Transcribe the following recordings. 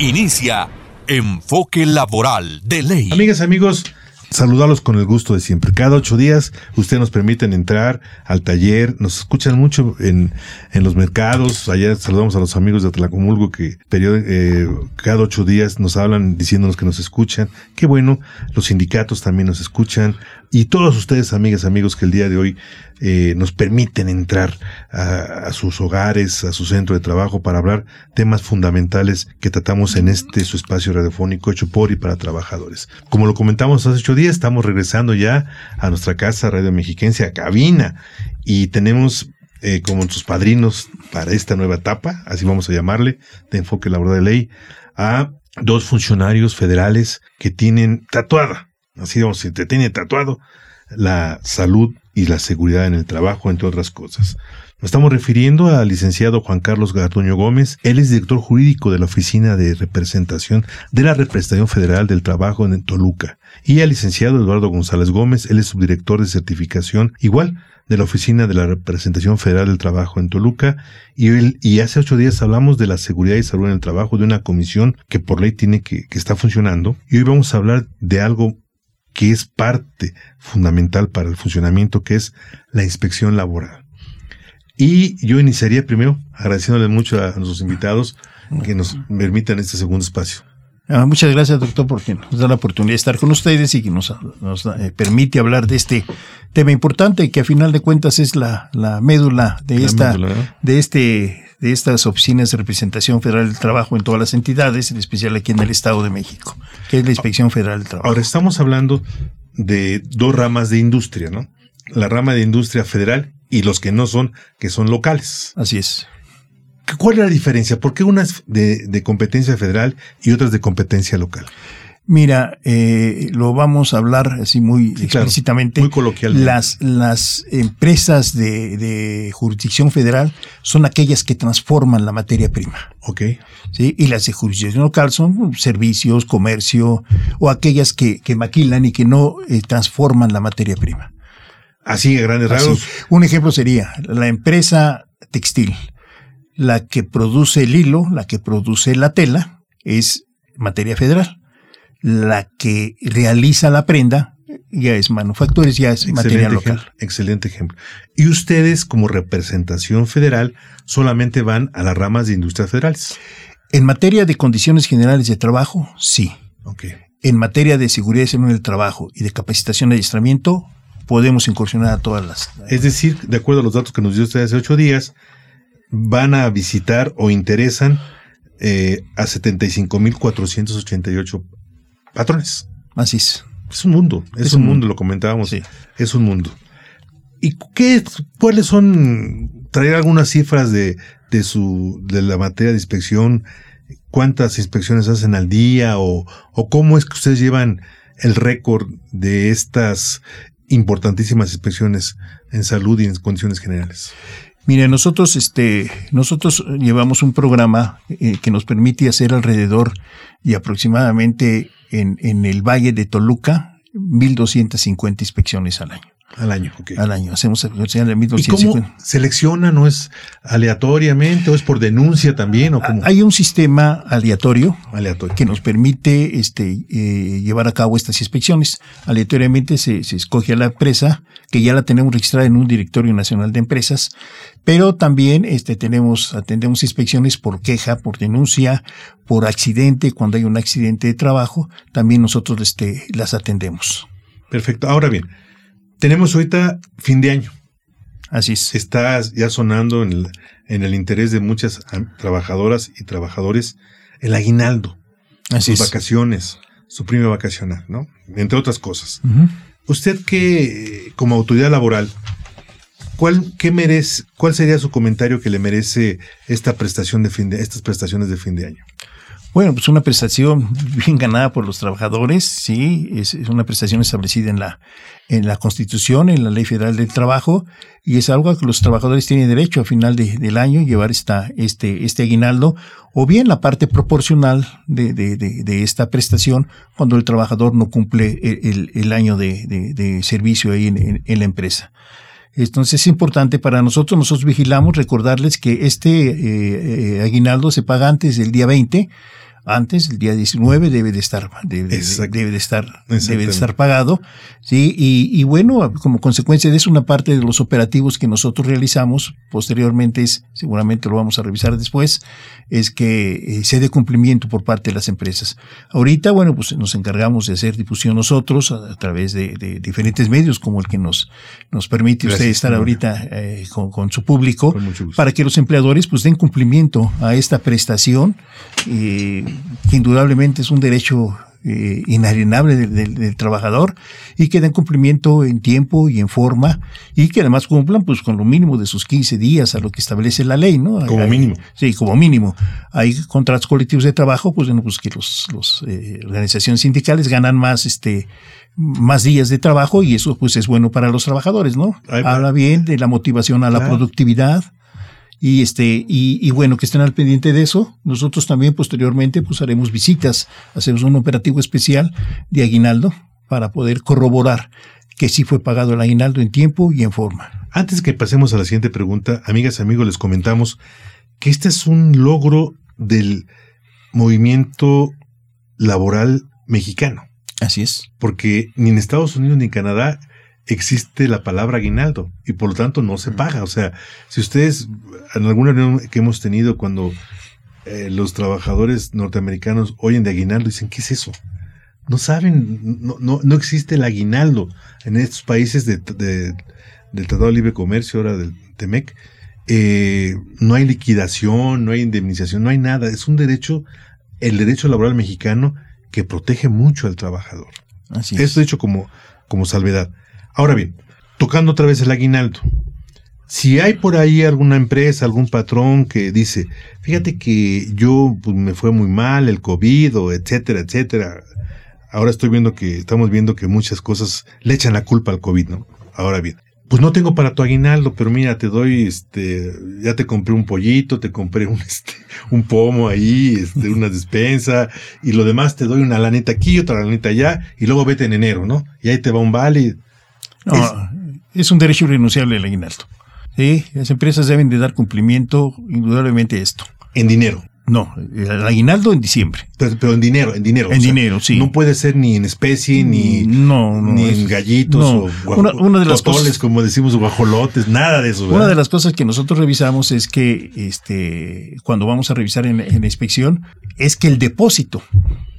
Inicia Enfoque Laboral de Ley. Amigas, amigos, saludarlos con el gusto de siempre. Cada ocho días ustedes nos permiten entrar al taller, nos escuchan mucho en, en los mercados, allá saludamos a los amigos de Atlacomulgo que eh, cada ocho días nos hablan diciéndonos que nos escuchan. Qué bueno, los sindicatos también nos escuchan y todos ustedes, amigas, amigos, que el día de hoy eh, nos permiten entrar a, sus hogares, a su centro de trabajo para hablar temas fundamentales que tratamos en este su espacio radiofónico hecho por y para trabajadores. Como lo comentamos hace ocho días, estamos regresando ya a nuestra casa Radio Mexiquense, a cabina, y tenemos eh, como sus padrinos para esta nueva etapa, así vamos a llamarle, de enfoque laboral de ley, a dos funcionarios federales que tienen tatuada, así vamos, te tiene tatuado la salud y la seguridad en el trabajo, entre otras cosas. Nos estamos refiriendo al licenciado Juan Carlos Garduño Gómez. Él es director jurídico de la Oficina de Representación de la Representación Federal del Trabajo en Toluca. Y al licenciado Eduardo González Gómez. Él es subdirector de certificación, igual, de la Oficina de la Representación Federal del Trabajo en Toluca. Y, él, y hace ocho días hablamos de la seguridad y salud en el trabajo, de una comisión que por ley tiene que, que está funcionando. Y hoy vamos a hablar de algo que es parte fundamental para el funcionamiento, que es la inspección laboral. Y yo iniciaría primero agradeciéndole mucho a nuestros invitados que nos permitan este segundo espacio. Ah, muchas gracias, doctor, porque nos da la oportunidad de estar con ustedes y que nos, eh, permite hablar de este tema importante que a final de cuentas es la, médula de esta de este de estas oficinas de representación federal del trabajo en todas las entidades, en especial aquí en el Estado de México, que es la Inspección Federal del Trabajo. Ahora estamos hablando de dos ramas de industria, ¿no? La rama de industria federal y los que no son, que son locales. Así es. ¿Cuál es la diferencia? ¿Por qué una es de, competencia federal y otras de competencia local? Mira, eh, lo vamos a hablar así muy explícitamente. muy coloquialmente. Las, las empresas de, de, jurisdicción federal son aquellas que transforman la materia prima. Ok. ¿sí? Y las de jurisdicción local son servicios, comercio o aquellas que, que maquilan y que no eh, transforman la materia prima. Así, a grandes rasgos. Un ejemplo sería la empresa textil. La que produce el hilo, la que produce la tela, es materia federal la que realiza la prenda ya es manufactores, ya es material local. excelente ejemplo. Y ustedes, como representación federal, solamente van a las ramas de industrias federales. En materia de condiciones generales de trabajo, sí. Okay. En materia de seguridad y salud del trabajo y de capacitación y adiestramiento, podemos incursionar a todas las. Es decir, de acuerdo a los datos que nos dio usted hace ocho días, van a visitar o interesan eh, a 75.488 patrones. Así es. Es un mundo, es, un, mundo, lo comentábamos. Sí. Es un mundo. ¿Y qué, cuáles son, traer algunas cifras de, de su, de la materia de inspección? ¿Cuántas inspecciones hacen al día? O, o cómo es que ustedes llevan el récord de estas importantísimas inspecciones en salud y en condiciones generales? Mire, nosotros, este, nosotros llevamos un programa eh, que nos permite hacer alrededor y aproximadamente en, en el Valle de Toluca 1.250 inspecciones al año. Al año, Al año. Hacemos de 1.250. ¿Y cómo selecciona? ¿No es aleatoriamente o es por denuncia también? ¿o cómo? Hay un sistema aleatorio, aleatorio que nos permite este, eh, llevar a cabo estas inspecciones. Aleatoriamente se, se escoge a la empresa, que ya la tenemos registrada en un directorio nacional de empresas, pero también este, tenemos, atendemos inspecciones por queja, por denuncia, por accidente, cuando hay un accidente de trabajo, también nosotros este, las atendemos. Perfecto. Ahora bien, tenemos ahorita fin de año. Así es. Está ya sonando en el, en el interés de muchas trabajadoras y trabajadores el aguinaldo, Así sus vacaciones, su prima vacacional, ¿no? Entre otras cosas. Usted que, como autoridad laboral, ¿cuál, qué merece, ¿cuál sería su comentario que le merece esta prestación de fin de, estas prestaciones de fin de año? Bueno, pues una prestación bien ganada por los trabajadores, sí, es, una prestación establecida en la, en la Constitución, en la Ley Federal del Trabajo, y es algo a que los trabajadores tienen derecho a final del año llevar esta, este, este aguinaldo, o bien la parte proporcional de, de, de, esta prestación cuando el trabajador no cumple el, el año de, servicio ahí en, en la empresa. Entonces es importante para nosotros, nosotros vigilamos, recordarles que este eh, eh, aguinaldo se paga antes del día 20 antes, el día 19 debe de estar, debe, de estar, debe de estar pagado, sí, y, bueno, como consecuencia de eso, una parte de los operativos que nosotros realizamos, posteriormente es, seguramente lo vamos a revisar después, es que eh, se dé cumplimiento por parte de las empresas. Ahorita, bueno, pues nos encargamos de hacer difusión nosotros a, través de, diferentes medios, como el que nos, nos permite usted estar ahorita eh, con, su público, para que los empleadores pues den cumplimiento a esta prestación. Eh, que indudablemente es un derecho eh, inalienable del, trabajador y que den cumplimiento en tiempo y en forma y que además cumplan pues con lo mínimo de sus 15 días a lo que establece la ley, ¿no? Como mínimo. Sí, como mínimo. Hay contratos colectivos de trabajo, pues, bueno, pues que los, los eh, organizaciones sindicales ganan más este más días de trabajo y eso pues es bueno para los trabajadores, ¿no? Habla bien de la motivación a la productividad, y este y, y, bueno que estén al pendiente de eso. Nosotros también posteriormente pues haremos visitas hacemos un operativo especial de aguinaldo para poder corroborar que sí fue pagado el aguinaldo en tiempo y en forma. Antes que pasemos a la siguiente pregunta amigas y amigos les comentamos que este es un logro del movimiento laboral mexicano. Así es. Porque ni en Estados Unidos ni en Canadá existe la palabra aguinaldo y por lo tanto no se paga. O sea, si ustedes en alguna reunión que hemos tenido cuando eh, los trabajadores norteamericanos oyen de aguinaldo dicen, ¿qué es eso? No saben, no, no, no existe el aguinaldo en estos países de, del Tratado de Libre Comercio, ahora del TEMEC. Eh, no hay liquidación, no hay indemnización, no hay nada. Es un derecho, el derecho laboral mexicano que protege mucho al trabajador. Así es. Eso hecho como, como salvedad. Ahora bien, tocando otra vez el aguinaldo. Si hay por ahí alguna empresa, algún patrón que dice, fíjate que yo pues, me fue muy mal el COVID o etcétera, etcétera. Ahora estoy viendo que, estamos viendo que muchas cosas le echan la culpa al COVID, ¿no? Ahora bien, pues no tengo para tu aguinaldo, pero mira, te doy, este, ya te compré un pollito, te compré un, este, un pomo ahí, este, una despensa, y lo demás te doy una lanita aquí, otra lanita allá, y luego vete en enero, ¿no? Y ahí te va un vale, no, es, un derecho irrenunciable el aguinaldo. Sí, las empresas deben de dar cumplimiento indudablemente a esto. En dinero. No, el aguinaldo en diciembre. Pero, en dinero, en dinero. En dinero, sí. No puede ser ni en especie, ni, no, ni en gallitos o una, de las cosas, como decimos, guajolotes, nada de eso. Una de las cosas que nosotros revisamos es que este, cuando vamos a revisar en, en la inspección, es que el depósito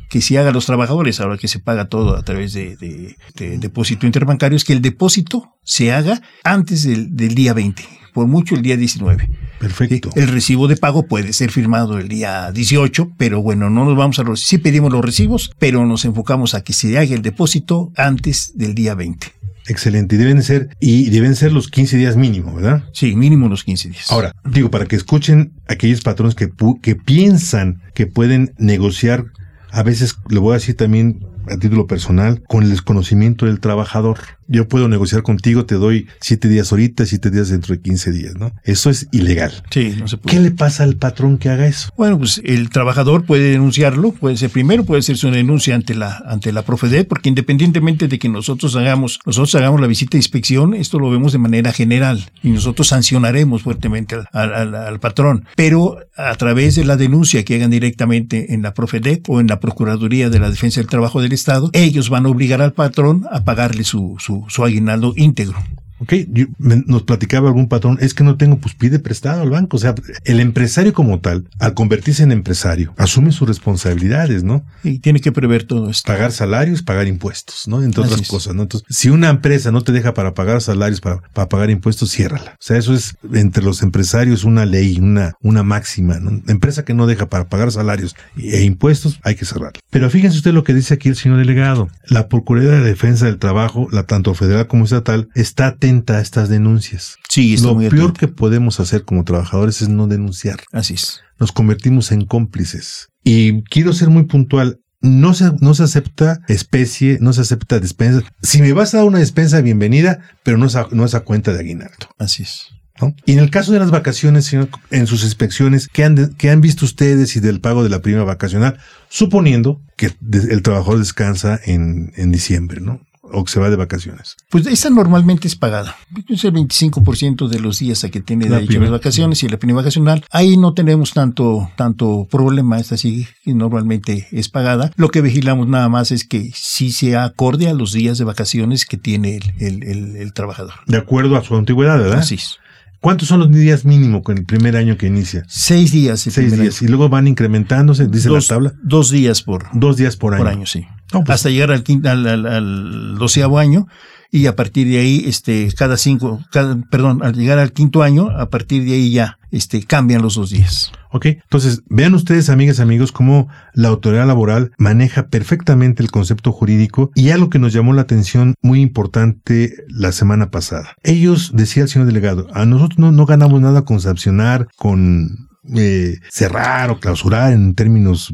que si hagan los trabajadores, ahora que se paga todo a través de, depósito interbancario, es que el depósito se haga antes del, día 20, por mucho el día 19. Perfecto. El recibo de pago puede ser firmado el día 18, pero bueno, no nos vamos a los... Sí pedimos los recibos, pero nos enfocamos a que se haga el depósito antes del día 20. Excelente. Y deben ser, y deben ser los 15 días mínimo, ¿verdad? Sí, mínimo los 15 días. Ahora, digo, para que escuchen aquellos patrones que, que piensan que pueden negociar a veces, le voy a decir también a título personal, con el desconocimiento del trabajador. Yo puedo negociar contigo, te doy siete días ahorita, siete días dentro de 15 días, ¿no? Eso es ilegal. Sí, no se puede. ¿Qué le pasa al patrón que haga eso? Bueno, pues el trabajador puede denunciarlo, puede ser primero, puede ser su denuncia ante la, ante la Profedet, porque independientemente de que nosotros hagamos, nosotros hagamos la visita de inspección, esto lo vemos de manera general y nosotros sancionaremos fuertemente al, al patrón. Pero a través de la denuncia que hagan directamente en la Profedet o en la Procuraduría de la Defensa del Trabajo Estado, ellos van a obligar al patrón a pagarle su, su, su aguinaldo íntegro. Ok, nos platicaba algún patrón, es que no tengo, pues pide prestado al banco. O sea, el empresario como tal, al convertirse en empresario, asume sus responsabilidades, ¿no? Y tiene que prever todo esto. Pagar salarios, pagar impuestos, ¿no? Entre otras cosas, ¿no? Entonces, si una empresa no te deja para pagar salarios, para, para pagar impuestos, ciérrala. O sea, eso es entre los empresarios una ley, una, una máxima, ¿no? Empresa que no deja para pagar salarios e impuestos, hay que cerrarla. Pero fíjense usted lo que dice aquí el señor delegado. La Procuraduría de Defensa del Trabajo, la tanto federal como estatal, está a estas denuncias. Sí, Lo peor que podemos hacer como trabajadores es no denunciar. Así es. Nos convertimos en cómplices. Y quiero ser muy puntual. No se, no se acepta especie, no se acepta despensa. Si me vas a dar una despensa, bienvenida, pero no es a, no es a cuenta de aguinaldo. Así es. ¿no? Y en el caso de las vacaciones, señor, en sus inspecciones, ¿qué han, de- qué han visto ustedes y del pago de la prima vacacional? Suponiendo que el trabajador descansa en, en diciembre, ¿no? O que se va de vacaciones. Pues esa normalmente es pagada. Es el 25% de los días a que tiene La derecho las vacaciones y la prima vacacional. Ahí no tenemos tanto, tanto problema, esta sí normalmente es pagada. Lo que vigilamos nada más es que sí sea acorde a los días de vacaciones que tiene el, el- el- el trabajador. De acuerdo a su antigüedad, ¿verdad? Así es. ¿Cuántos son los días mínimo con el primer año que inicia? Seis días. Seis días. año. Y luego van incrementándose, dice dos, la tabla. Dos días por, Dos días por año. por año, sí. Pues- Hasta llegar al, al, al- al doceavo año y a partir de ahí, este, cada cinco, cada, perdón, al llegar al quinto año, a partir de ahí ya, este, cambian los dos días. Ok, entonces vean ustedes, amigas amigos, cómo la autoridad laboral maneja perfectamente el concepto jurídico y algo que nos llamó la atención muy importante la semana pasada. Ellos, decía el señor delegado, a nosotros no, no ganamos nada con sancionar, con eh, cerrar o clausurar en términos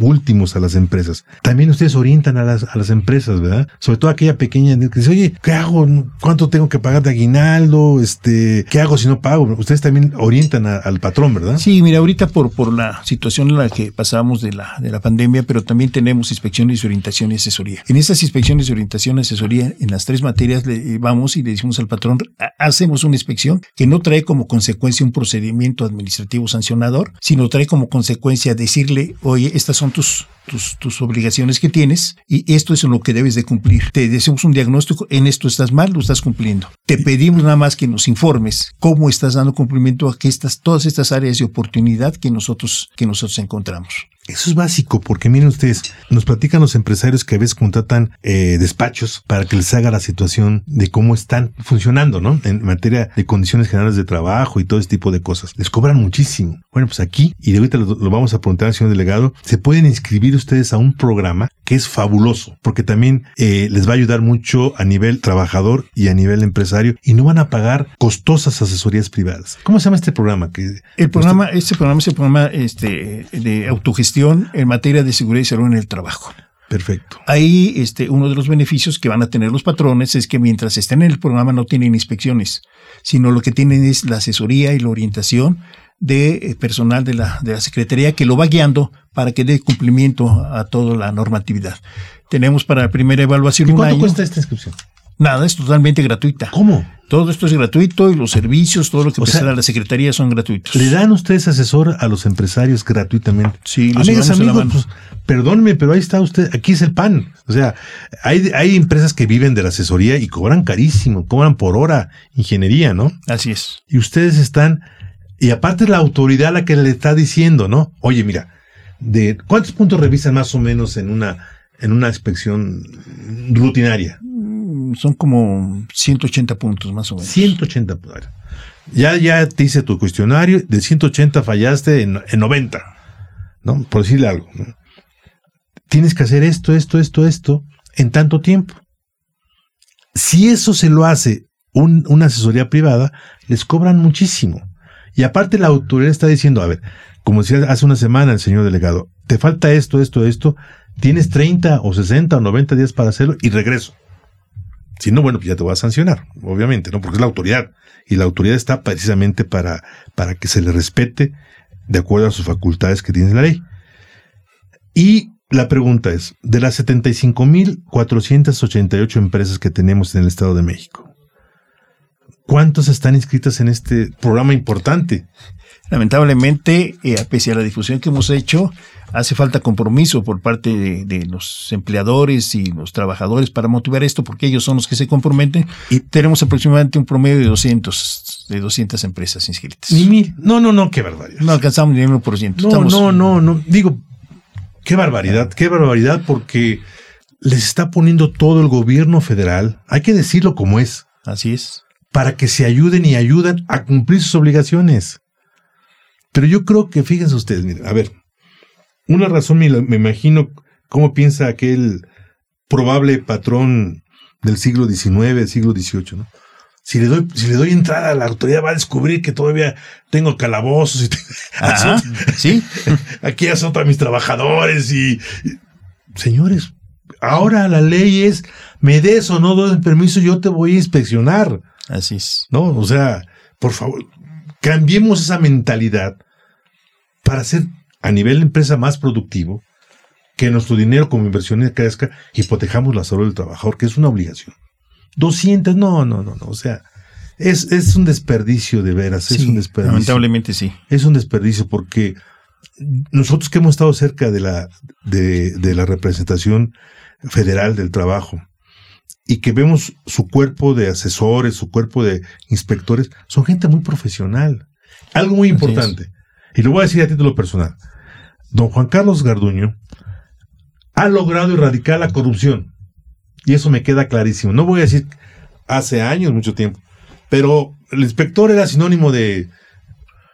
últimos a las empresas. También ustedes orientan a las, a las empresas, ¿verdad? Sobre todo aquella pequeña que dice, oye, ¿qué hago? ¿Cuánto tengo que pagar de aguinaldo? Este, ¿Qué hago si no pago? Ustedes también orientan al patrón, ¿verdad? Sí, mira, ahorita por, por la situación en la que pasamos de la, de la pandemia, pero también tenemos inspecciones orientación y asesoría. En estas inspecciones orientación y asesoría, en las tres materias, le vamos y le decimos al patrón, "Ha- hacemos una inspección que no trae como consecuencia un procedimiento administrativo sancionador, sino trae como consecuencia decirle, oye, estas son tus, tus, tus obligaciones que tienes y esto es en lo que debes de cumplir. Te decimos un diagnóstico, en esto estás mal, lo estás cumpliendo. Te pedimos nada más que nos informes cómo estás dando cumplimiento a que estas, todas estas áreas de oportunidad que nosotros, que nosotros encontramos. Eso es básico, porque miren ustedes, nos platican los empresarios que a veces contratan eh, despachos para que les haga la situación de cómo están funcionando, ¿no? En materia de condiciones generales de trabajo y todo ese tipo de cosas. Les cobran muchísimo. Bueno, pues aquí, y de ahorita lo, lo vamos a preguntar al señor delegado, se pueden inscribir ustedes a un programa que es fabuloso, porque también eh, les va a ayudar mucho a nivel trabajador y a nivel empresario, y no van a pagar costosas asesorías privadas. ¿Cómo se llama este programa? Que El programa, este programa es el programa este, de autogestión en materia de seguridad y salud en el trabajo. Perfecto. Ahí, este, uno de los beneficios que van a tener los patrones es que mientras estén en el programa no tienen inspecciones, sino lo que tienen es la asesoría y la orientación de eh, personal de la, de la Secretaría que lo va guiando para que dé cumplimiento a toda la normatividad. Tenemos para la primera evaluación ¿Y un cuánto año. cuesta esta inscripción? Nada, es totalmente gratuita. ¿Cómo? Todo esto es gratuito y los servicios, todo lo que presta la Secretaría son gratuitos. ¿Le dan ustedes asesor a los empresarios gratuitamente? Sí, los Amigas, amigos, pues, perdónenme, pero ahí está usted, aquí es el pan. O sea, hay, hay empresas que viven de la asesoría y cobran carísimo, cobran por hora ingeniería, ¿no? Así es. Y ustedes están, y aparte la autoridad la que le está diciendo, ¿no? Oye, mira, de ¿cuántos puntos revisan más o menos en una, en una inspección rutinaria? Mm, Son como 180 puntos más o menos. 180. pues, Ya, ya te hice tu cuestionario, de 180 fallaste en, en 90, ¿no? Por decirle algo. ¿no? Tienes que hacer esto, esto, esto, esto, en tanto tiempo. Si eso se lo hace un- una asesoría privada, les cobran muchísimo. Y aparte la autoridad está diciendo, a ver, como decía hace una semana el señor delegado, te falta esto, esto, esto, tienes 30 o 60 o 90 días para hacerlo y regreso. Si no, bueno, pues ya te voy a sancionar, obviamente, ¿no? Porque es la autoridad. Y la autoridad está precisamente para, para que se le respete de acuerdo a sus facultades que tiene la ley. Y la pregunta es, de las 75.488 empresas que tenemos en el Estado de México, ¿cuántas están inscritas en este programa importante? Lamentablemente, eh, pese a la difusión que hemos hecho, hace falta compromiso por parte de, de los empleadores y los trabajadores para motivar esto, porque ellos son los que se comprometen. Y tenemos aproximadamente un promedio de 200, de 200 empresas inscritas. Ni mil. No, no, no, qué barbaridad. No alcanzamos ni el 1%. No, Estamos- no, no, no. Digo, qué barbaridad, qué barbaridad, porque les está poniendo todo el gobierno federal, hay que decirlo como es, Así es. Para que se ayuden y ayudan a cumplir sus obligaciones. Pero yo creo que, fíjense ustedes, miren, a ver, una razón me, me imagino cómo piensa aquel probable patrón del siglo XIX, del siglo XVIII, ¿no? si le doy, si le doy entrada, la autoridad va a descubrir que todavía tengo calabozos y sí. aquí azoto a mis trabajadores y, señores, ahora la ley es me des o no doy permiso, yo te voy a inspeccionar. Así es. No, o sea, por favor, cambiemos esa mentalidad para ser a nivel empresa más productivo, que nuestro dinero como inversión crezca y protejamos la salud del trabajador, que es una obligación. 200, no, no, no, no, o sea, es, es un desperdicio de veras, es un desperdicio. Lamentablemente sí. Es un desperdicio porque nosotros que hemos estado cerca de la, de, de la representación federal del trabajo y que vemos su cuerpo de asesores, su cuerpo de inspectores, son gente muy profesional. Algo muy importante, y lo voy a decir a título personal. Don Juan Carlos Garduño ha logrado erradicar la corrupción. Y eso me queda clarísimo. No voy a decir hace años, mucho tiempo, pero el inspector era sinónimo de...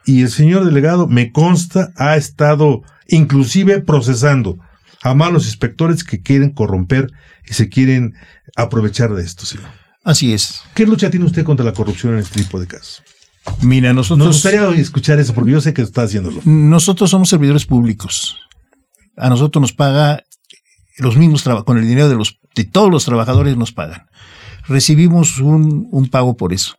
Y el señor delegado, me consta, ha estado inclusive procesando a malos inspectores que quieren corromper y se quieren aprovechar de esto. Señor. Así es. ¿Qué lucha tiene usted contra la corrupción en este tipo de casos? Mira, nosotros. Nos gustaría escuchar eso porque yo sé que está haciéndolo. Nosotros somos servidores públicos. A nosotros nos paga los mismos con el dinero de los de todos los trabajadores nos pagan. Recibimos un, un pago por eso.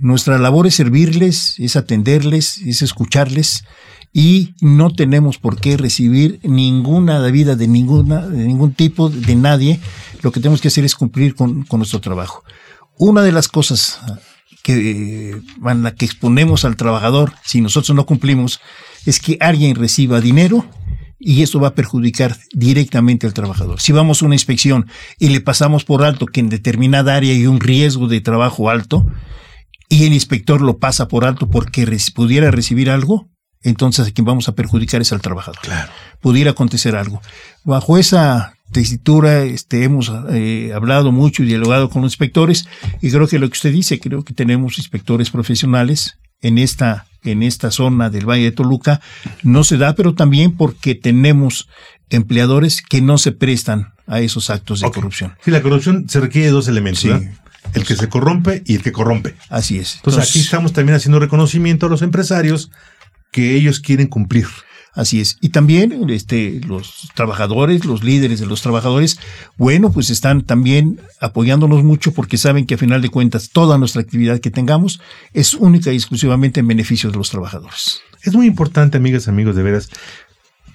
Nuestra labor es servirles, es atenderles, es escucharles y no tenemos por qué recibir ninguna debida de ninguna de ningún tipo de nadie. Lo que tenemos que hacer es cumplir con, con nuestro trabajo. Una de las cosas que, en la que exponemos al trabajador si nosotros no cumplimos es que alguien reciba dinero y eso va a perjudicar directamente al trabajador. Si vamos a una inspección y le pasamos por alto que en determinada área hay un riesgo de trabajo alto y el inspector lo pasa por alto porque pudiera recibir algo, entonces a quien vamos a perjudicar es al trabajador. Claro. Pudiera acontecer algo. Bajo esa tesitura este, hemos eh, hablado mucho y dialogado con los inspectores y creo que lo que usted dice, creo que tenemos inspectores profesionales en esta, en esta zona del Valle de Toluca, no se da, pero también porque tenemos empleadores que no se prestan a esos actos de corrupción. Sí, la corrupción se requiere de dos elementos. El que se corrompe y el que corrompe. Así es. Entonces aquí estamos también haciendo reconocimiento a los empresarios que ellos quieren cumplir. Así es. Y también este, los trabajadores, los líderes de los trabajadores, bueno, pues están también apoyándonos mucho porque saben que a final de cuentas toda nuestra actividad que tengamos es única y exclusivamente en beneficio de los trabajadores. Es muy importante, amigas y amigos, de veras,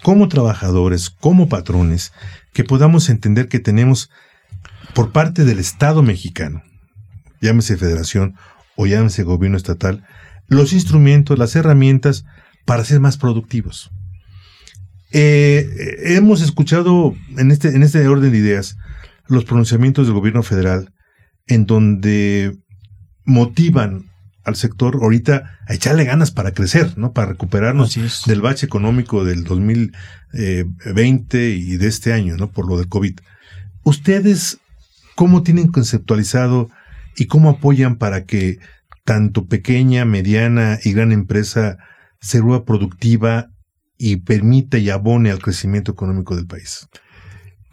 como trabajadores, como patrones, que podamos entender que tenemos por parte del Estado mexicano, llámese federación o llámese gobierno estatal, los instrumentos, las herramientas para ser más productivos. Eh, hemos escuchado en este, en este orden de ideas los pronunciamientos del gobierno federal en donde motivan al sector ahorita a echarle ganas para crecer, ¿no? Para recuperarnos del bache económico del 2020 y de este año, ¿no? Por lo del COVID. ¿Ustedes cómo tienen conceptualizado y cómo apoyan para que tanto pequeña, mediana y gran empresa se vuelva productiva y permite y abone al crecimiento económico del país?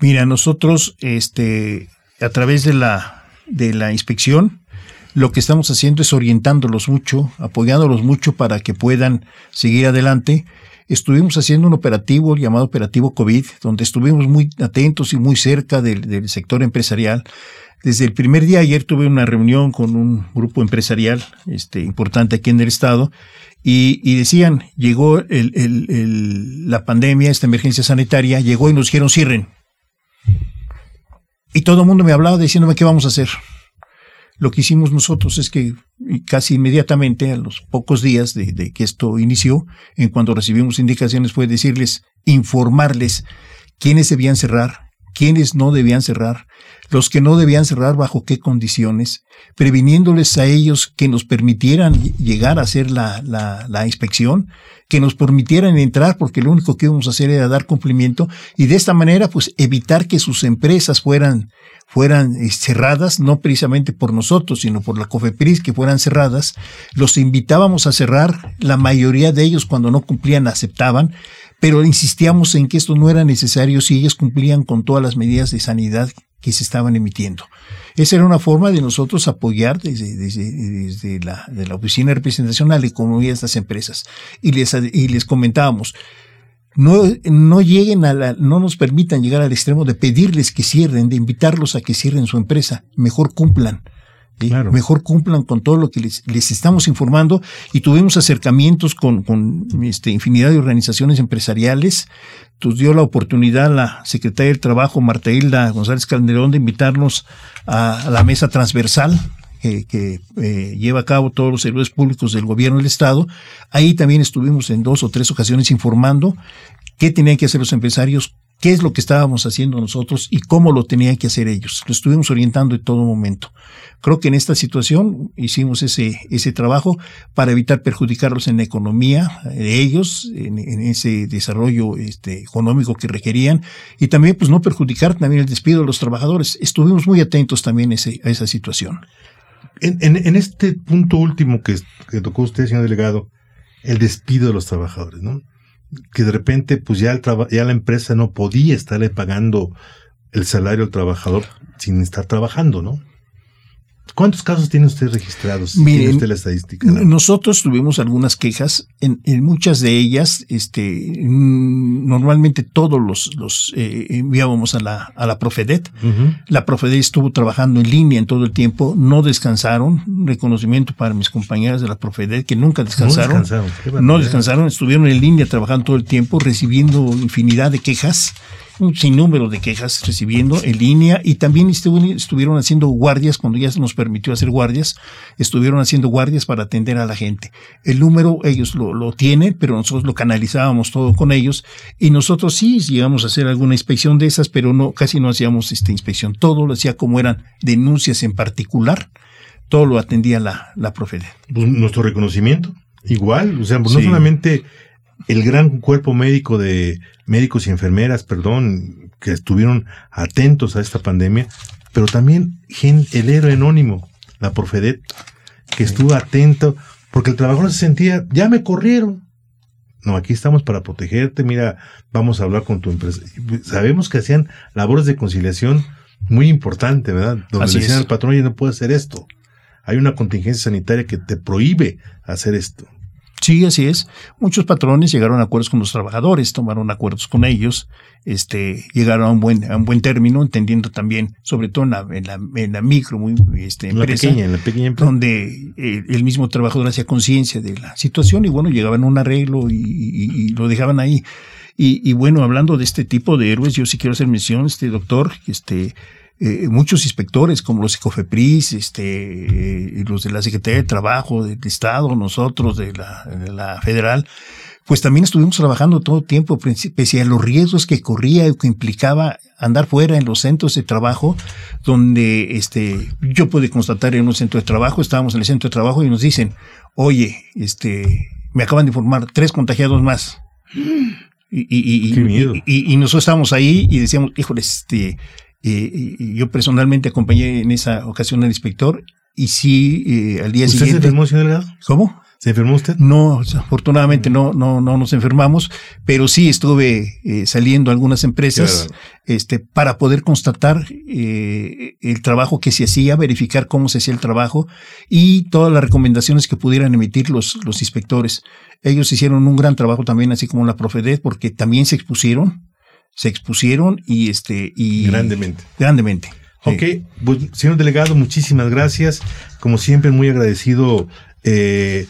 Mira, nosotros, este, a través de la, de la inspección, lo que estamos haciendo es orientándolos mucho, apoyándolos mucho para que puedan seguir adelante. Estuvimos haciendo un operativo llamado Operativo COVID, donde estuvimos muy atentos y muy cerca del, del sector empresarial. Desde el primer día, ayer tuve una reunión con un grupo empresarial este, importante aquí en el estado y, decían, llegó el, la pandemia, esta emergencia sanitaria, llegó y nos dijeron cierren. Y todo el mundo me hablaba diciéndome qué vamos a hacer. Lo que hicimos nosotros es que casi inmediatamente, a los pocos días de, de que esto inició, en cuanto recibimos indicaciones, fue decirles, informarles quiénes debían cerrar, quiénes no debían cerrar, los que no debían cerrar bajo qué condiciones, previniéndoles a ellos que nos permitieran llegar a hacer la, la, inspección, que nos permitieran entrar, porque lo único que íbamos a hacer era dar cumplimiento, y de esta manera, pues evitar que sus empresas fueran, fueran eh, cerradas, no precisamente por nosotros, sino por la COFEPRIS, que fueran cerradas. Los invitábamos a cerrar, la mayoría de ellos cuando no cumplían aceptaban, pero insistíamos en que esto no era necesario si ellos cumplían con todas las medidas de sanidad que se estaban emitiendo. Esa era una forma de nosotros apoyar desde, la, de la Oficina a la economía de estas empresas. Y les, y les comentábamos, no, no lleguen a la, no nos permitan llegar al extremo de pedirles que cierren, de invitarlos a que cierren su empresa. Mejor cumplan. Mejor cumplan con todo lo que les, les, estamos informando y tuvimos acercamientos con, con este, infinidad de organizaciones empresariales. Nos dio la oportunidad la secretaria del Trabajo, Marta Hilda González Calderón, de invitarnos a, la mesa transversal que, eh, lleva a cabo todos los servidores públicos del gobierno del Estado. Ahí también estuvimos en dos o tres ocasiones informando qué tenían que hacer los empresarios, qué es lo que estábamos haciendo nosotros y cómo lo tenían que hacer ellos. Lo estuvimos orientando en todo momento. Creo que en esta situación hicimos ese, ese trabajo para evitar perjudicarlos en la economía de ellos, en, ese desarrollo este, económico que requerían y también pues no perjudicar también el despido de los trabajadores. Estuvimos muy atentos también a, esa situación. En, en, este punto último que, que tocó usted, señor delegado, el despido de los trabajadores, ¿no? Que de repente pues ya, el ya la empresa no podía estarle pagando el salario al trabajador sin estar trabajando, ¿no? ¿Cuántos casos tiene usted registrados? ¿Tiene usted la estadística? Nosotros tuvimos algunas quejas, en, muchas de ellas, este, mm, normalmente todos los, los eh, enviábamos a la, a la Profedet. La Profedet estuvo trabajando en línea en todo el tiempo, no descansaron. Reconocimiento para mis compañeras de la Profedet que nunca descansaron. No descansaron, no descansaron estuvieron en línea trabajando todo el tiempo, recibiendo infinidad de quejas un sinnúmero de quejas recibiendo en línea y también estuvieron haciendo guardias cuando ya se nos permitió hacer guardias, estuvieron haciendo guardias para atender a la gente. El número ellos lo, lo tienen, pero nosotros lo canalizábamos todo con ellos y nosotros sí llegamos a hacer alguna inspección de esas, pero no casi no hacíamos esta inspección. Todo lo hacía como eran denuncias en particular, todo lo atendía la, la Profede. Pues, nuestro reconocimiento, igual, o sea, pues, no solamente el gran cuerpo médico de médicos y enfermeras, perdón, que estuvieron atentos a esta pandemia, pero también el héroe anónimo, la Profedet, que estuvo atento, porque el trabajador se sentía, ya me corrieron. No, aquí estamos para protegerte, mira, vamos a hablar con tu empresa. Sabemos que hacían labores de conciliación muy importante, ¿verdad? Donde decían al patrón, oye, no puede hacer esto. Hay una contingencia sanitaria que te prohíbe hacer esto. Sí, así es. Muchos patrones llegaron a acuerdos con los trabajadores, tomaron acuerdos con ellos, este, llegaron a un buen, a un buen término, entendiendo también, sobre todo en la, en la, en la micro, muy, este, empresa, pequeña, en la pequeña empresa. donde eh, el mismo trabajador hacía conciencia de la situación y bueno, llegaban a un arreglo y, y, lo dejaban ahí. Y, y, bueno, hablando de este tipo de héroes, yo sí quiero hacer mención, este doctor, este, eh, muchos inspectores como los Ecofepris, este, eh, los de la Secretaría de Trabajo del Estado, nosotros de la, federal, pues también estuvimos trabajando todo el tiempo, pese a los riesgos que corría y que implicaba andar fuera en los centros de trabajo, donde este, yo pude constatar en un centro de trabajo, estábamos en el centro de trabajo y nos dicen, oye, este, me acaban de informar tres contagiados más. Y, y, y, y, nosotros estábamos ahí y decíamos, híjole, este, eh, yo personalmente acompañé en esa ocasión al inspector y sí, eh, al día ¿Usted siguiente. se enfermó, señor Delgado? ¿Cómo? ¿Se enfermó usted? No, afortunadamente no, no, no nos enfermamos, pero sí estuve eh, saliendo a algunas empresas este, para poder constatar eh, el trabajo que se hacía, verificar cómo se hacía el trabajo y todas las recomendaciones que pudieran emitir los, los inspectores. Ellos hicieron un gran trabajo también, así como la Profedet, porque también se expusieron se expusieron y este y grandemente. Grandemente. Ok, pues, señor delegado, muchísimas gracias. Como siempre, muy agradecido eh,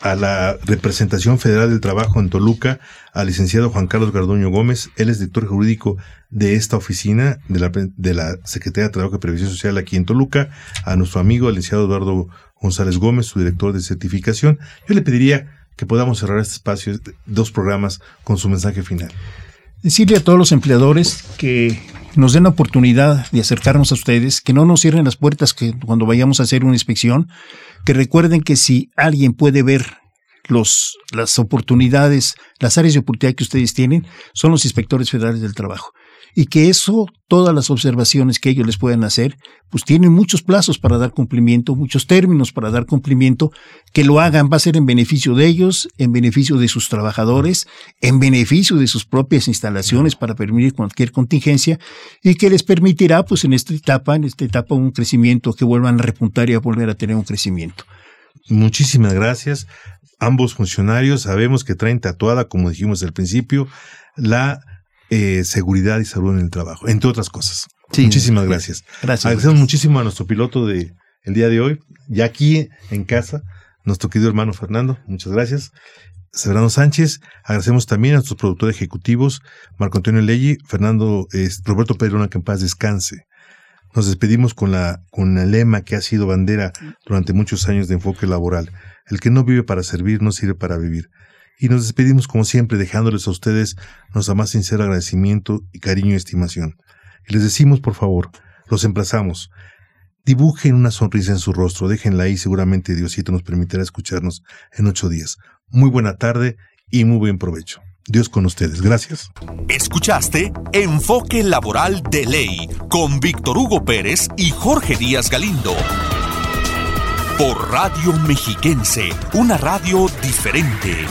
a la representación federal del trabajo en Toluca, al licenciado Juan Carlos Gardoño Gómez. Él es director jurídico de esta oficina de la, de la Secretaría de Trabajo y Previsión Social aquí en Toluca, a nuestro amigo, el licenciado Eduardo González Gómez, su director de certificación. Yo le pediría que podamos cerrar este espacio, dos programas, con su mensaje final decirle a todos los empleadores que nos den la oportunidad de acercarnos a ustedes, que no nos cierren las puertas que cuando vayamos a hacer una inspección, que recuerden que si alguien puede ver los, las oportunidades, las áreas de oportunidad que ustedes tienen son los inspectores federales del trabajo y que eso, todas las observaciones que ellos les puedan hacer, pues tienen muchos plazos para dar cumplimiento, muchos términos para dar cumplimiento, que lo hagan va a ser en beneficio de ellos, en beneficio de sus trabajadores, en beneficio de sus propias instalaciones para permitir cualquier contingencia y que les permitirá, pues en esta etapa, en esta etapa, un crecimiento, que vuelvan a repuntar y a volver a tener un crecimiento. Muchísimas gracias. Ambos funcionarios sabemos que traen tatuada, como dijimos al principio, la eh, seguridad y salud en el trabajo, entre otras cosas. Muchísimas gracias. Gracias. Agradecemos muchísimo a nuestro piloto de el día de hoy, ya aquí en casa, nuestro querido hermano Fernando, muchas gracias. Severano Sánchez, agradecemos también a nuestros productores ejecutivos, Marco Antonio Leggi, Fernando, Roberto Pedrona, que en paz descanse. Nos despedimos con la, con el lema que ha sido bandera durante muchos años de enfoque laboral. El que no vive para servir no sirve para vivir y nos despedimos como siempre dejándoles a ustedes nuestro más sincero agradecimiento y cariño y estimación. Y les decimos, por favor, los emplazamos, dibujen una sonrisa en su rostro, déjenla ahí, seguramente Diosito nos permitirá escucharnos en ocho días. Muy buena tarde y muy buen provecho. Dios con ustedes. Gracias. Escuchaste Enfoque Laboral de Ley con Víctor Hugo Pérez y Jorge Díaz Galindo. Por Radio Mexiquense, una radio diferente.